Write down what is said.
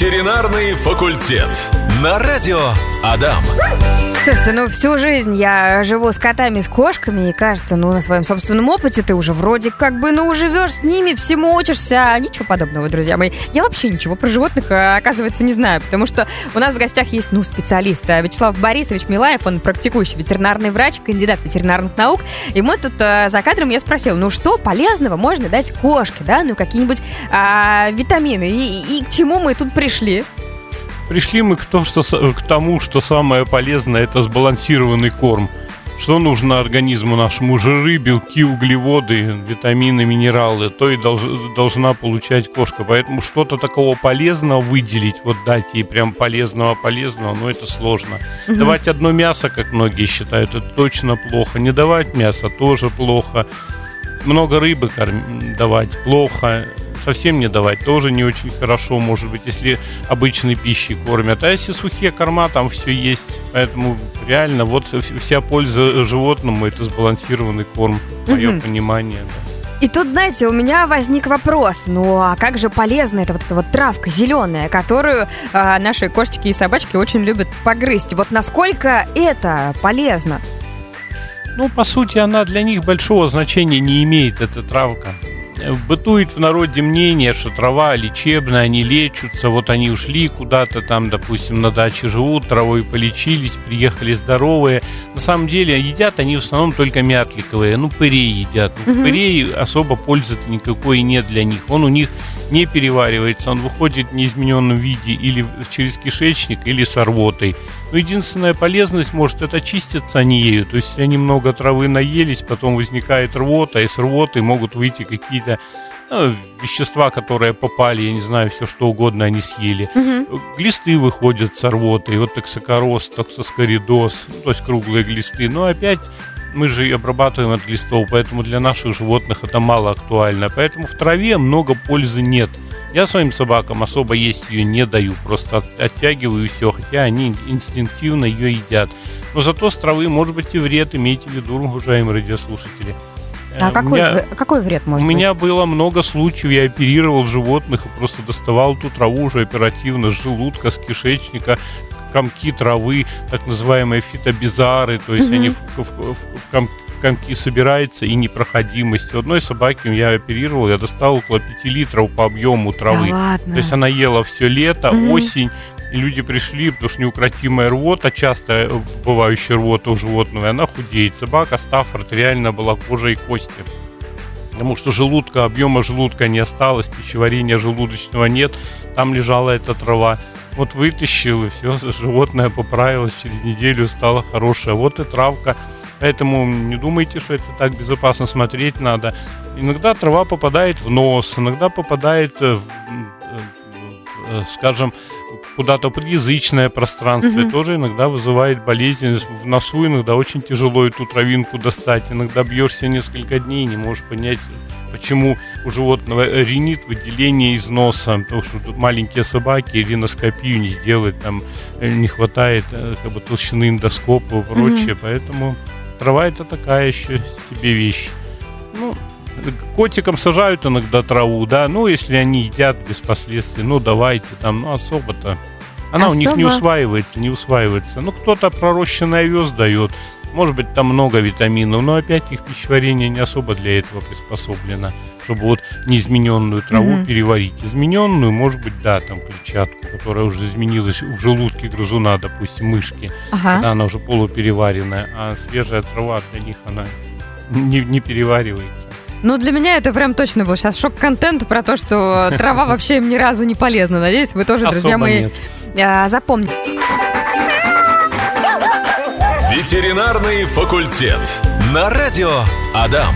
Ветеринарный факультет. На радио Адам. Слушайте, ну всю жизнь я живу с котами, с кошками, и кажется, ну на своем собственном опыте ты уже вроде как бы, ну живешь с ними, всему учишься, а ничего подобного, друзья мои. Я вообще ничего про животных, а, оказывается, не знаю, потому что у нас в гостях есть, ну, специалист а, Вячеслав Борисович Милаев, он практикующий ветеринарный врач, кандидат ветеринарных наук, и мы тут а, за кадром я спросил, ну что полезного можно дать кошке, да, ну какие-нибудь а, витамины, и, и к чему мы тут пришли? Пришли мы к, тому, что, к тому, что самое полезное это сбалансированный корм. Что нужно организму нашему? Жиры, белки, углеводы, витамины, минералы. То и долж, должна получать кошка. Поэтому что-то такого полезного выделить, вот дать ей прям полезного, полезного, ну это сложно. Угу. Давать одно мясо, как многие считают, это точно плохо. Не давать мясо тоже плохо. Много рыбы корм... давать плохо совсем не давать, тоже не очень хорошо, может быть, если обычной пищей кормят. А если сухие корма, там все есть. Поэтому реально вот вся польза животному это сбалансированный корм, мое угу. понимание. Да. И тут, знаете, у меня возник вопрос. Ну, а как же полезна эта вот эта вот травка зеленая, которую э, наши кошечки и собачки очень любят погрызть? Вот насколько это полезно? Ну, по сути, она для них большого значения не имеет, эта травка бытует в народе мнение, что трава лечебная, они лечатся, вот они ушли куда-то там, допустим, на даче живут, травой полечились, приехали здоровые. На самом деле едят они в основном только мятликовые, ну, пырей едят. Ну, угу. Пырей особо пользы никакой нет для них. Он у них не переваривается, он выходит в неизмененном виде или через кишечник, или с рвотой. Но единственная полезность может это чиститься они ею. То есть, они много травы наелись, потом возникает рвота, и с рвотой могут выйти какие-то ну, вещества, которые попали, я не знаю, все что угодно они съели. Угу. Глисты выходят с рвотой, вот токсокороз, токсоскоридоз, то есть круглые глисты. Но опять мы же обрабатываем от глистов, поэтому для наших животных это мало актуально. Поэтому в траве много пользы нет. Я своим собакам особо есть ее не даю, просто от, оттягиваю и все, хотя они инстинктивно ее едят. Но зато с травы может быть и вред, имейте в виду, уважаемые радиослушатели. А э, какой, меня, какой вред может быть? У меня было много случаев, я оперировал животных и просто доставал ту траву уже оперативно с желудка, с кишечника, комки травы, так называемые фитобизары, то есть mm-hmm. они в, в, в, в, комки, в комки собираются и непроходимость. У одной собаки я оперировал, я достал около 5 литров по объему травы. Да ладно? То есть она ела все лето, mm-hmm. осень, и люди пришли, потому что неукротимая рвота, часто э, бывающая рвота у животного, и она худеет. Собака Стаффорд реально была кожа и кости. Потому что желудка, объема желудка не осталось, пищеварения желудочного нет, там лежала эта трава. Вот вытащил, и все, животное поправилось, через неделю стало хорошее. Вот и травка. Поэтому не думайте, что это так безопасно смотреть надо. Иногда трава попадает в нос, иногда попадает, в, в, в, скажем, куда-то подъязычное пространство. Угу. тоже иногда вызывает болезнь. В носу иногда очень тяжело эту травинку достать. Иногда бьешься несколько дней, не можешь понять, почему у животного ринит выделение из носа, потому что тут маленькие собаки риноскопию не сделать, там э, не хватает э, как бы толщины эндоскопа и прочее, mm поэтому трава это такая еще себе вещь. Ну, котикам сажают иногда траву, да, ну, если они едят без последствий, ну, давайте там, ну, особо-то. Она Особо? у них не усваивается, не усваивается. Ну, кто-то пророщенный овес дает, может быть, там много витаминов, но опять их пищеварение не особо для этого приспособлено, чтобы вот неизмененную траву mm переварить. Измененную, может быть, да, там клетчатку, которая уже изменилась в желудке грызуна, допустим, мышки, ага. когда она уже полупереваренная, а свежая трава для них она не, не переваривается. Ну, для меня это прям точно был сейчас шок-контент про то, что трава вообще им ни разу не полезна. Надеюсь, вы тоже, друзья мои, а, запомните. Ветеринарный факультет. На радио Адам.